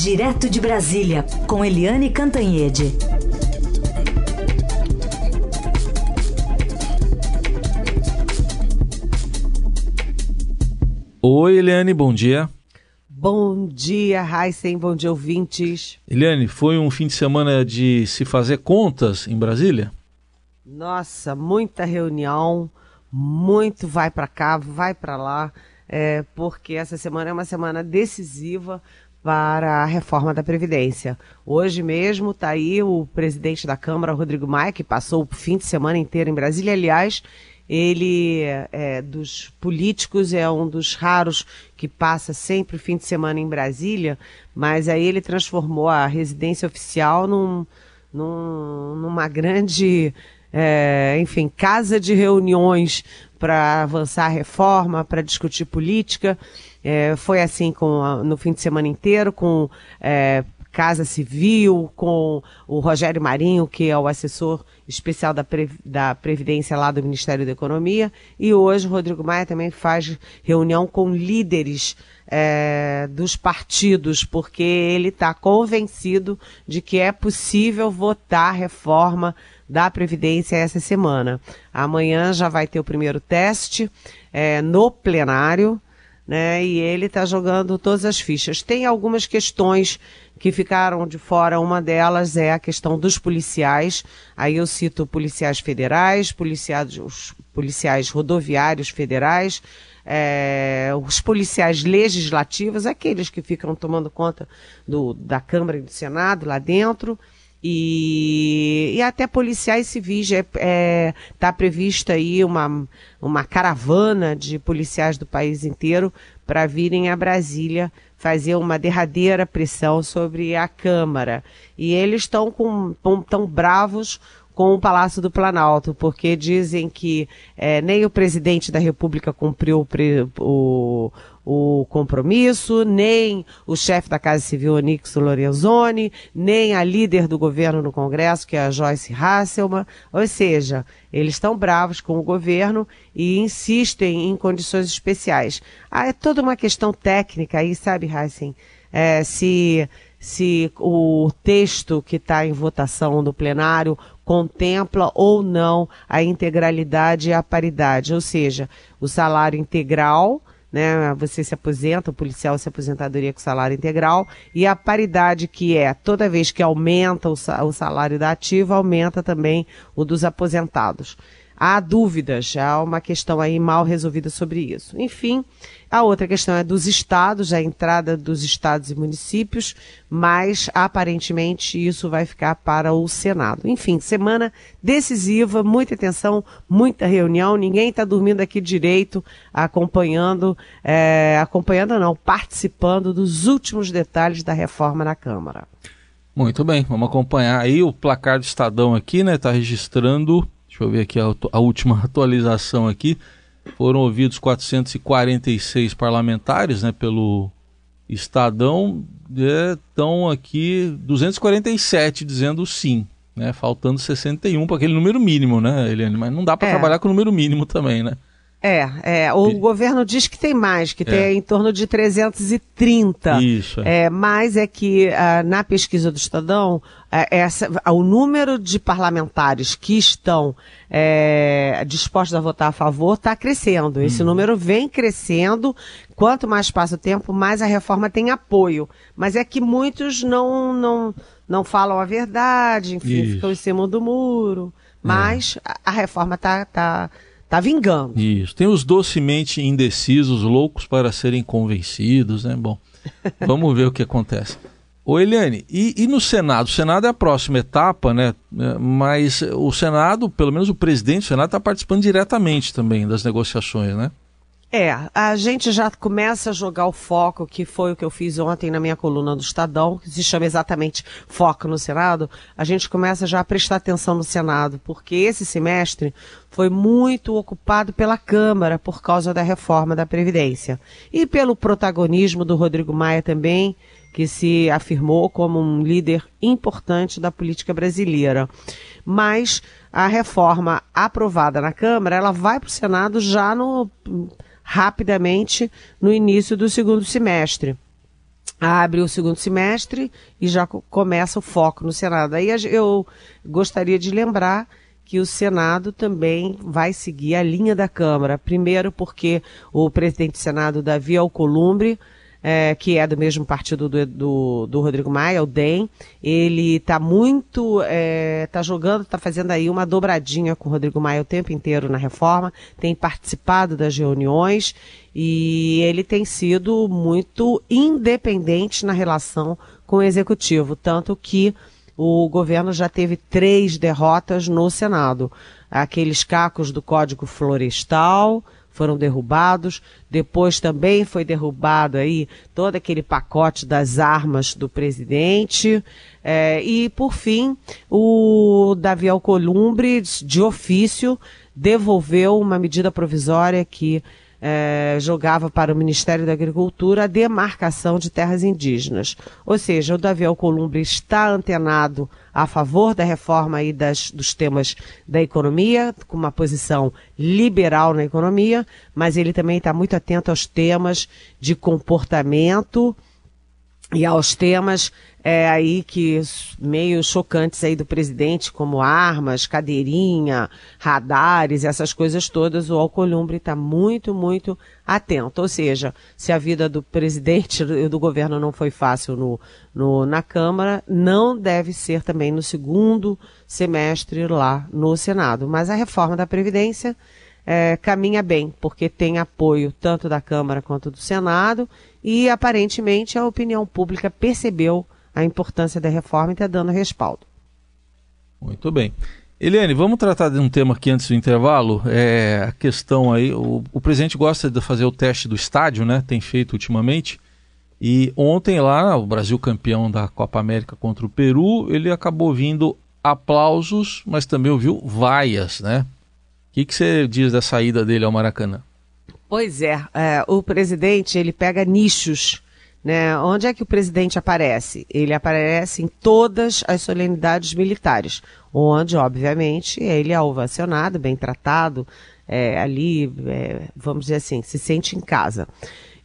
Direto de Brasília, com Eliane Cantanhede. Oi, Eliane, bom dia. Bom dia, Heisen, bom dia, ouvintes. Eliane, foi um fim de semana de se fazer contas em Brasília? Nossa, muita reunião, muito vai para cá, vai para lá, é, porque essa semana é uma semana decisiva para a reforma da Previdência. Hoje mesmo está aí o presidente da Câmara, Rodrigo Maia, que passou o fim de semana inteiro em Brasília. Aliás, ele, é, dos políticos, é um dos raros que passa sempre o fim de semana em Brasília, mas aí ele transformou a residência oficial num, num, numa grande, é, enfim, casa de reuniões para avançar a reforma, para discutir política. É, foi assim com a, no fim de semana inteiro, com é, Casa Civil, com o Rogério Marinho, que é o assessor especial da, Pre, da Previdência lá do Ministério da Economia, e hoje o Rodrigo Maia também faz reunião com líderes é, dos partidos, porque ele está convencido de que é possível votar reforma da Previdência essa semana. Amanhã já vai ter o primeiro teste é, no plenário né? E ele está jogando todas as fichas. Tem algumas questões que ficaram de fora. Uma delas é a questão dos policiais. Aí eu cito policiais federais, policiais, os policiais rodoviários federais, é, os policiais legislativos, aqueles que ficam tomando conta do, da Câmara e do Senado lá dentro. E, e até policiais civis está é, tá prevista aí uma, uma caravana de policiais do país inteiro para virem a Brasília fazer uma derradeira pressão sobre a Câmara. E eles estão com, tão bravos com o Palácio do Planalto, porque dizem que é, nem o presidente da República cumpriu o, o compromisso, nem o chefe da Casa Civil, Onix Lorenzoni, nem a líder do governo no Congresso, que é a Joyce Hasselman. Ou seja, eles estão bravos com o governo e insistem em condições especiais. Ah, é toda uma questão técnica aí, sabe, Heisen? É, se se o texto que está em votação no plenário contempla ou não a integralidade e a paridade, ou seja, o salário integral, né, você se aposenta, o policial se aposentadoria com salário integral, e a paridade que é, toda vez que aumenta o salário da ativa, aumenta também o dos aposentados há dúvidas, há uma questão aí mal resolvida sobre isso. Enfim, a outra questão é dos estados, a entrada dos estados e municípios, mas aparentemente isso vai ficar para o Senado. Enfim, semana decisiva, muita atenção, muita reunião, ninguém está dormindo aqui direito, acompanhando, é, acompanhando não, participando dos últimos detalhes da reforma na Câmara. Muito bem, vamos acompanhar aí o placar do Estadão aqui, né? Está registrando Deixa eu ver aqui a, a última atualização aqui. Foram ouvidos 446 parlamentares, né, pelo Estadão. Estão é, aqui 247 dizendo sim, né, faltando 61 para aquele número mínimo, né, Eliane? Mas não dá para é. trabalhar com o número mínimo também, né? É, é, o governo diz que tem mais, que é. tem em torno de 330. Isso. É, mas é que uh, na pesquisa do Estadão, uh, essa, uh, o número de parlamentares que estão é, dispostos a votar a favor está crescendo. Esse hum. número vem crescendo. Quanto mais passa o tempo, mais a reforma tem apoio. Mas é que muitos não, não, não falam a verdade, enfim, Isso. ficam em cima do muro. Mas é. a, a reforma está. Tá, tá Tá vingando. Isso. Tem os docemente indecisos, loucos para serem convencidos, né? Bom, vamos ver o que acontece. Ô Eliane, e, e, no Senado? O Senado é a próxima etapa, né? É, mas o Senado, pelo menos o presidente do Senado, está participando diretamente também das negociações, né? É, a gente já começa a jogar o foco, que foi o que eu fiz ontem na minha coluna do Estadão, que se chama exatamente Foco no Senado. A gente começa já a prestar atenção no Senado, porque esse semestre foi muito ocupado pela Câmara por causa da reforma da Previdência. E pelo protagonismo do Rodrigo Maia também, que se afirmou como um líder importante da política brasileira. Mas a reforma aprovada na Câmara, ela vai para o Senado já no rapidamente no início do segundo semestre. abre o segundo semestre e já começa o foco no Senado. Aí eu gostaria de lembrar que o Senado também vai seguir a linha da Câmara. Primeiro, porque o presidente do Senado, Davi Alcolumbre, é, que é do mesmo partido do, do, do Rodrigo Maia, o DEM, ele está muito, está é, tá jogando, está fazendo aí uma dobradinha com o Rodrigo Maia o tempo inteiro na reforma, tem participado das reuniões e ele tem sido muito independente na relação com o executivo, tanto que o governo já teve três derrotas no Senado. Aqueles cacos do Código Florestal, foram derrubados. Depois também foi derrubado aí todo aquele pacote das armas do presidente. É, e, por fim, o Davi Alcolumbre, de ofício, devolveu uma medida provisória que é, jogava para o Ministério da Agricultura a demarcação de terras indígenas. Ou seja, o Davi Alcolumbre está antenado a favor da reforma e das, dos temas da economia, com uma posição liberal na economia, mas ele também está muito atento aos temas de comportamento e aos temas é, aí que meio chocantes aí do presidente, como armas, cadeirinha, radares, essas coisas todas, o Alcolumbre está muito, muito atento. Ou seja, se a vida do presidente e do governo não foi fácil no, no, na Câmara, não deve ser também no segundo semestre lá no Senado. Mas a reforma da Previdência é, caminha bem, porque tem apoio tanto da Câmara quanto do Senado, e aparentemente a opinião pública percebeu a importância da reforma e está dando respaldo. Muito bem. Eliane, vamos tratar de um tema aqui antes do intervalo. É a questão aí. O, o, presidente gosta de fazer o teste do estádio, né? Tem feito ultimamente. E ontem lá, o Brasil campeão da Copa América contra o Peru, ele acabou vindo aplausos, mas também ouviu vaias, né? O que, que você diz da saída dele ao Maracanã? Pois é, é o presidente ele pega nichos né? Onde é que o presidente aparece? Ele aparece em todas as solenidades militares, onde, obviamente, ele é ovacionado, bem tratado, é, ali, é, vamos dizer assim, se sente em casa.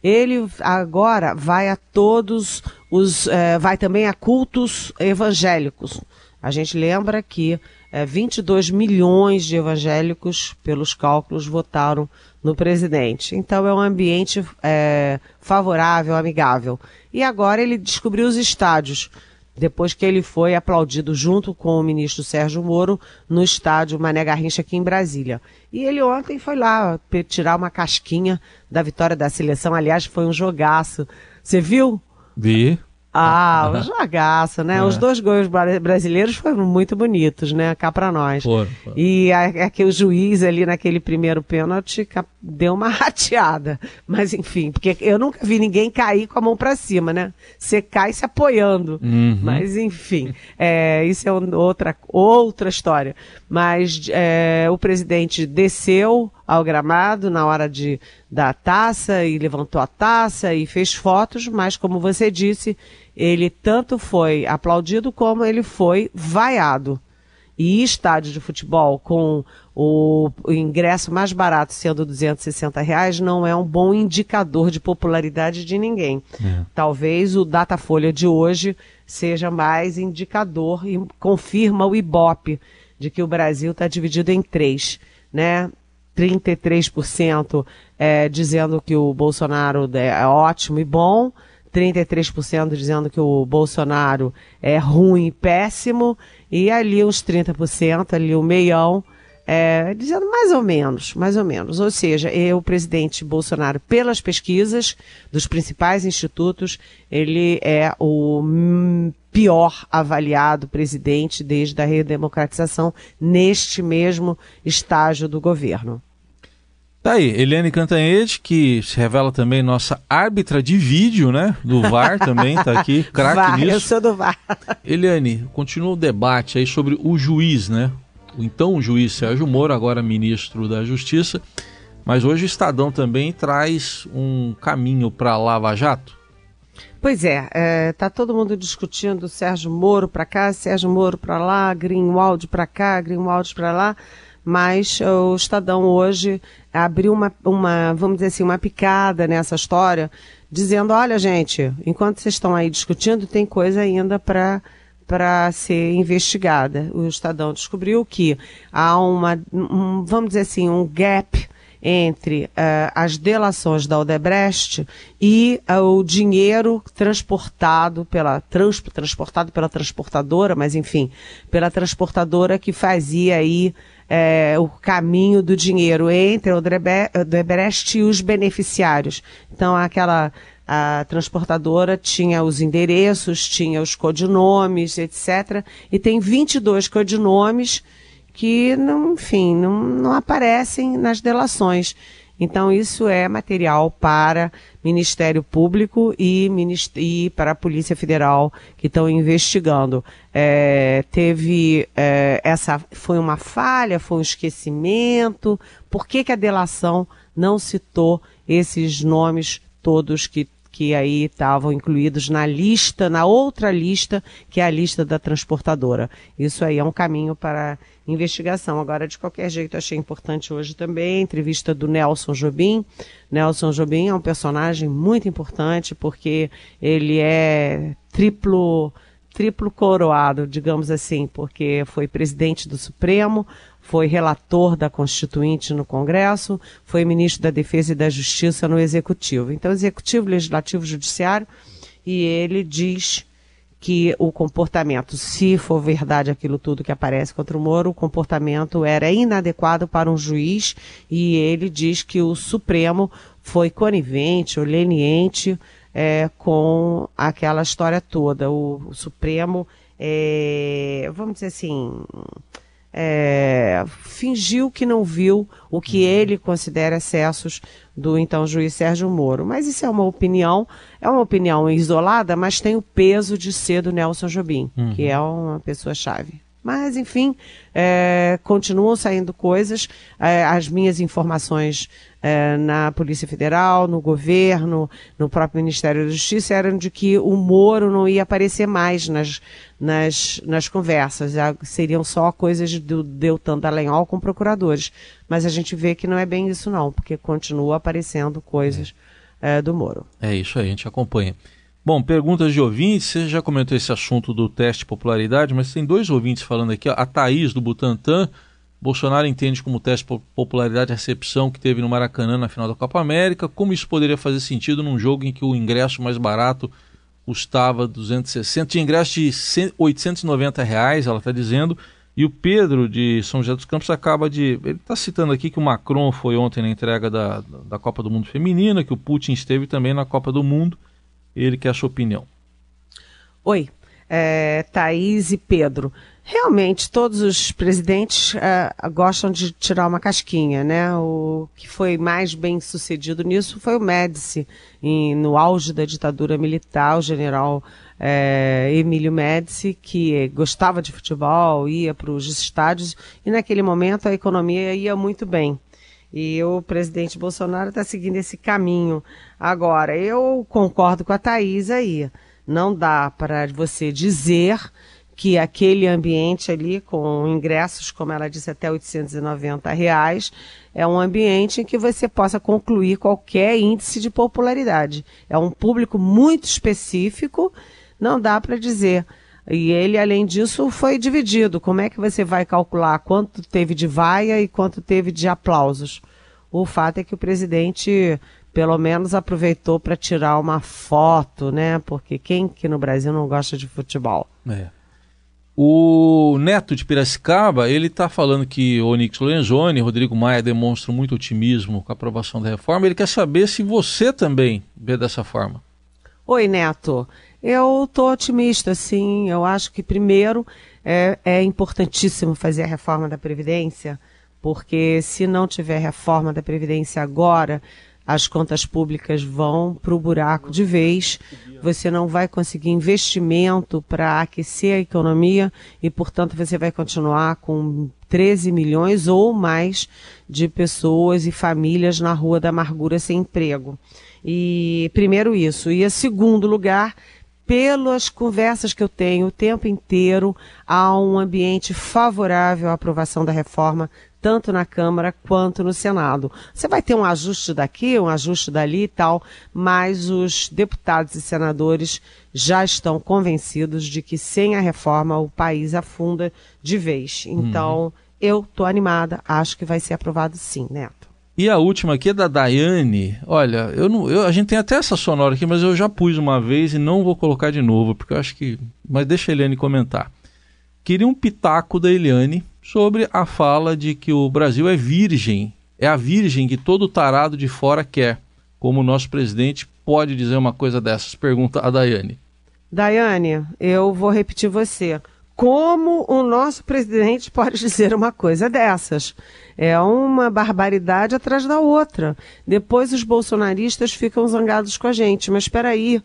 Ele agora vai a todos os, é, vai também a cultos evangélicos. A gente lembra que é, 22 milhões de evangélicos, pelos cálculos, votaram no presidente. Então é um ambiente é, favorável, amigável. E agora ele descobriu os estádios, depois que ele foi aplaudido junto com o ministro Sérgio Moro no estádio Mané Garrincha aqui em Brasília. E ele ontem foi lá tirar uma casquinha da vitória da seleção. Aliás, foi um jogaço. Você viu? Vi. Ah, o jogaço, né? É. Os dois gols brasileiros foram muito bonitos, né? Cá pra nós. Foram, foram. E aquele juiz ali naquele primeiro pênalti deu uma rateada. Mas enfim, porque eu nunca vi ninguém cair com a mão para cima, né? Você cai se apoiando. Uhum. Mas enfim, é, isso é outra, outra história. Mas é, o presidente desceu ao gramado na hora de da taça e levantou a taça e fez fotos, mas como você disse, ele tanto foi aplaudido como ele foi vaiado. E estádio de futebol com o ingresso mais barato sendo 260 reais não é um bom indicador de popularidade de ninguém. É. Talvez o Datafolha de hoje seja mais indicador e confirma o Ibope de que o Brasil está dividido em três, né? 33% é, dizendo que o Bolsonaro é ótimo e bom, 33% dizendo que o Bolsonaro é ruim e péssimo, e ali uns 30%, ali o meião, é, dizendo mais ou menos, mais ou menos. Ou seja, o presidente Bolsonaro, pelas pesquisas dos principais institutos, ele é o pior avaliado presidente desde a redemocratização neste mesmo estágio do governo. Tá aí, Eliane Cantanhede, que se revela também nossa árbitra de vídeo, né? Do VAR também, tá aqui, craque nisso. Eu sou do VAR. Eliane, continua o debate aí sobre o juiz, né? O então juiz Sérgio Moro, agora ministro da Justiça. Mas hoje o Estadão também traz um caminho para Lava Jato. Pois é, é, tá todo mundo discutindo Sérgio Moro para cá, Sérgio Moro para lá, Greenwald para cá, Greenwald para lá mas o Estadão hoje abriu uma, uma, vamos dizer assim, uma picada nessa história, dizendo: olha, gente, enquanto vocês estão aí discutindo, tem coisa ainda para para ser investigada. O Estadão descobriu que há uma, um, vamos dizer assim, um gap entre uh, as delações da Odebrecht e uh, o dinheiro transportado pela trans, transportado pela transportadora, mas enfim, pela transportadora que fazia aí é, o caminho do dinheiro entre o Odebrecht e os beneficiários. Então, aquela a transportadora tinha os endereços, tinha os codinomes, etc. E tem 22 codinomes que, não, enfim, não, não aparecem nas delações. Então, isso é material para Ministério Público e, e para a Polícia Federal que estão investigando. É, teve é, essa foi uma falha, foi um esquecimento. Por que, que a delação não citou esses nomes todos que que aí estavam incluídos na lista, na outra lista, que é a lista da transportadora. Isso aí é um caminho para investigação. Agora, de qualquer jeito, achei importante hoje também a entrevista do Nelson Jobim. Nelson Jobim é um personagem muito importante porque ele é triplo triplo coroado, digamos assim, porque foi presidente do Supremo, foi relator da Constituinte no Congresso, foi ministro da Defesa e da Justiça no Executivo. Então, Executivo, Legislativo, Judiciário, e ele diz que o comportamento, se for verdade aquilo tudo que aparece contra o Moro, o comportamento era inadequado para um juiz e ele diz que o Supremo foi conivente ou leniente é, com aquela história toda. O, o Supremo, é, vamos dizer assim, é, fingiu que não viu o que uhum. ele considera excessos do então juiz Sérgio Moro. Mas isso é uma opinião, é uma opinião isolada, mas tem o peso de ser do Nelson Jobim, uhum. que é uma pessoa-chave. Mas, enfim, é, continuam saindo coisas. É, as minhas informações é, na Polícia Federal, no governo, no próprio Ministério da Justiça, eram de que o Moro não ia aparecer mais nas, nas, nas conversas. Seriam só coisas do Deltan Dallagnol com procuradores. Mas a gente vê que não é bem isso, não, porque continua aparecendo coisas é. do Moro. É isso aí, a gente acompanha. Bom, perguntas de ouvintes, você já comentou esse assunto do teste de popularidade, mas tem dois ouvintes falando aqui, a Thaís do Butantan, Bolsonaro entende como teste de popularidade a recepção que teve no Maracanã na final da Copa América, como isso poderia fazer sentido num jogo em que o ingresso mais barato custava 260, tinha ingresso de 890 reais, ela está dizendo, e o Pedro de São José dos Campos acaba de. Ele está citando aqui que o Macron foi ontem na entrega da, da Copa do Mundo Feminina, que o Putin esteve também na Copa do Mundo ele quer a sua opinião. Oi, é, Thaís e Pedro. Realmente, todos os presidentes é, gostam de tirar uma casquinha, né? O que foi mais bem sucedido nisso foi o Médici, em, no auge da ditadura militar, o general é, Emílio Médici, que gostava de futebol, ia para os estádios, e naquele momento a economia ia muito bem. E o presidente Bolsonaro está seguindo esse caminho. Agora, eu concordo com a Thaís aí. Não dá para você dizer que aquele ambiente ali, com ingressos, como ela disse, até 890 reais, é um ambiente em que você possa concluir qualquer índice de popularidade. É um público muito específico, não dá para dizer. E ele, além disso, foi dividido. Como é que você vai calcular quanto teve de vaia e quanto teve de aplausos? O fato é que o presidente, pelo menos, aproveitou para tirar uma foto, né? Porque quem que no Brasil não gosta de futebol? É. O Neto de Piracicaba, ele está falando que o Onix Lorenzoni Rodrigo Maia demonstram muito otimismo com a aprovação da reforma. Ele quer saber se você também vê dessa forma. Oi, Neto. Eu estou otimista, sim. Eu acho que, primeiro, é, é importantíssimo fazer a reforma da Previdência, porque se não tiver reforma da Previdência agora, as contas públicas vão para o buraco de vez, você não vai conseguir investimento para aquecer a economia e, portanto, você vai continuar com 13 milhões ou mais de pessoas e famílias na rua da amargura sem emprego. E primeiro isso. E, em segundo lugar, pelas conversas que eu tenho o tempo inteiro, há um ambiente favorável à aprovação da reforma tanto na Câmara quanto no Senado. Você vai ter um ajuste daqui, um ajuste dali e tal, mas os deputados e senadores já estão convencidos de que sem a reforma o país afunda de vez. Então, uhum. eu estou animada, acho que vai ser aprovado sim, Neto. E a última aqui é da Daiane. Olha, eu não, eu, a gente tem até essa sonora aqui, mas eu já pus uma vez e não vou colocar de novo, porque eu acho que. Mas deixa a Eliane comentar. Queria um pitaco da Eliane sobre a fala de que o Brasil é virgem. É a virgem que todo tarado de fora quer. Como o nosso presidente pode dizer uma coisa dessas? Pergunta a Daiane. Daiane, eu vou repetir você. Como o nosso presidente pode dizer uma coisa dessas? É uma barbaridade atrás da outra. Depois os bolsonaristas ficam zangados com a gente. Mas espera aí,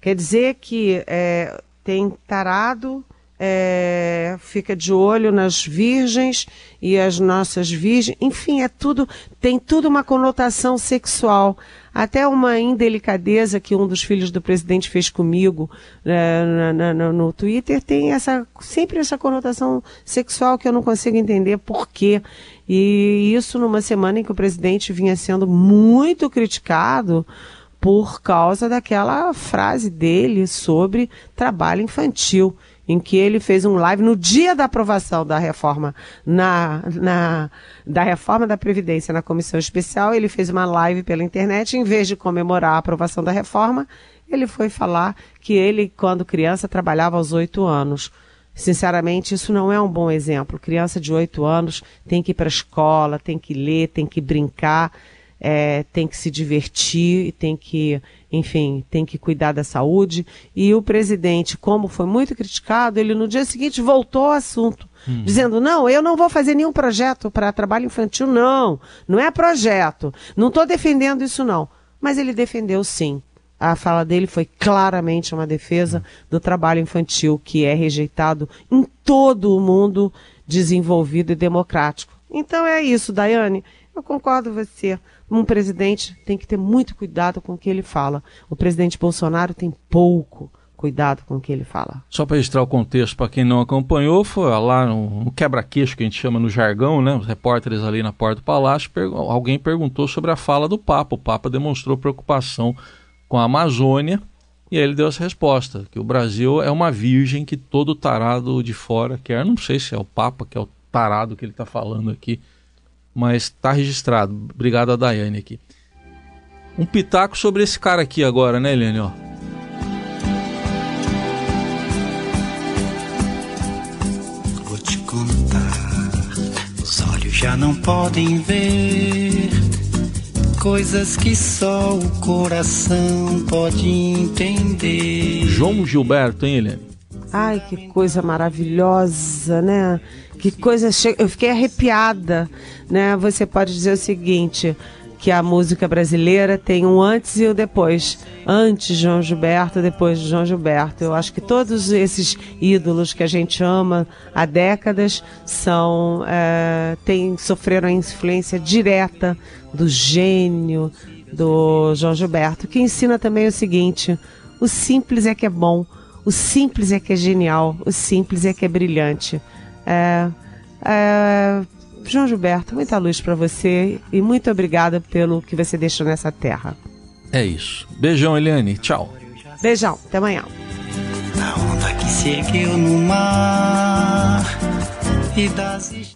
quer dizer que é, tem tarado, é, fica de olho nas virgens e as nossas virgens. Enfim, é tudo tem tudo uma conotação sexual. Até uma indelicadeza que um dos filhos do presidente fez comigo é, na, na, no Twitter tem essa sempre essa conotação sexual que eu não consigo entender por quê. E isso numa semana em que o presidente vinha sendo muito criticado por causa daquela frase dele sobre trabalho infantil em que ele fez um live no dia da aprovação da reforma na, na da reforma da previdência na comissão especial, ele fez uma live pela internet em vez de comemorar a aprovação da reforma, ele foi falar que ele quando criança trabalhava aos oito anos. Sinceramente, isso não é um bom exemplo. Criança de oito anos tem que ir para a escola, tem que ler, tem que brincar é, tem que se divertir e tem que, enfim, tem que cuidar da saúde. E o presidente, como foi muito criticado, ele no dia seguinte voltou ao assunto, hum. dizendo: não, eu não vou fazer nenhum projeto para trabalho infantil, não. Não é projeto. Não estou defendendo isso, não. Mas ele defendeu sim. A fala dele foi claramente uma defesa do trabalho infantil, que é rejeitado em todo o mundo desenvolvido e democrático. Então é isso, Daiane. Eu concordo com você um presidente tem que ter muito cuidado com o que ele fala. O presidente Bolsonaro tem pouco cuidado com o que ele fala. Só para registrar o contexto, para quem não acompanhou, foi lá no, no quebra-queixo que a gente chama no jargão, né? Os repórteres ali na porta do palácio, alguém perguntou sobre a fala do Papa. O Papa demonstrou preocupação com a Amazônia e aí ele deu essa resposta, que o Brasil é uma virgem que todo tarado de fora quer. Não sei se é o Papa que é o tarado que ele está falando aqui mas está registrado. Obrigado a Daiane aqui. Um pitaco sobre esse cara aqui agora, né, Helene? Ó. Vou te contar, os olhos já não podem ver coisas que só o coração pode entender. João Gilberto, hein, Helene? Ai, que coisa maravilhosa, né? Que coisa. Che... Eu fiquei arrepiada, né? Você pode dizer o seguinte: que a música brasileira tem um antes e um depois. Antes João Gilberto, depois de João Gilberto. Eu acho que todos esses ídolos que a gente ama há décadas são é, tem, sofreram a influência direta do gênio do João Gilberto, que ensina também o seguinte: o simples é que é bom. O simples é que é genial, o simples é que é brilhante. É, é, João Gilberto, muita luz para você e muito obrigada pelo que você deixou nessa terra. É isso. Beijão, Eliane. Tchau. Beijão. Até amanhã. A onda que se no mar e das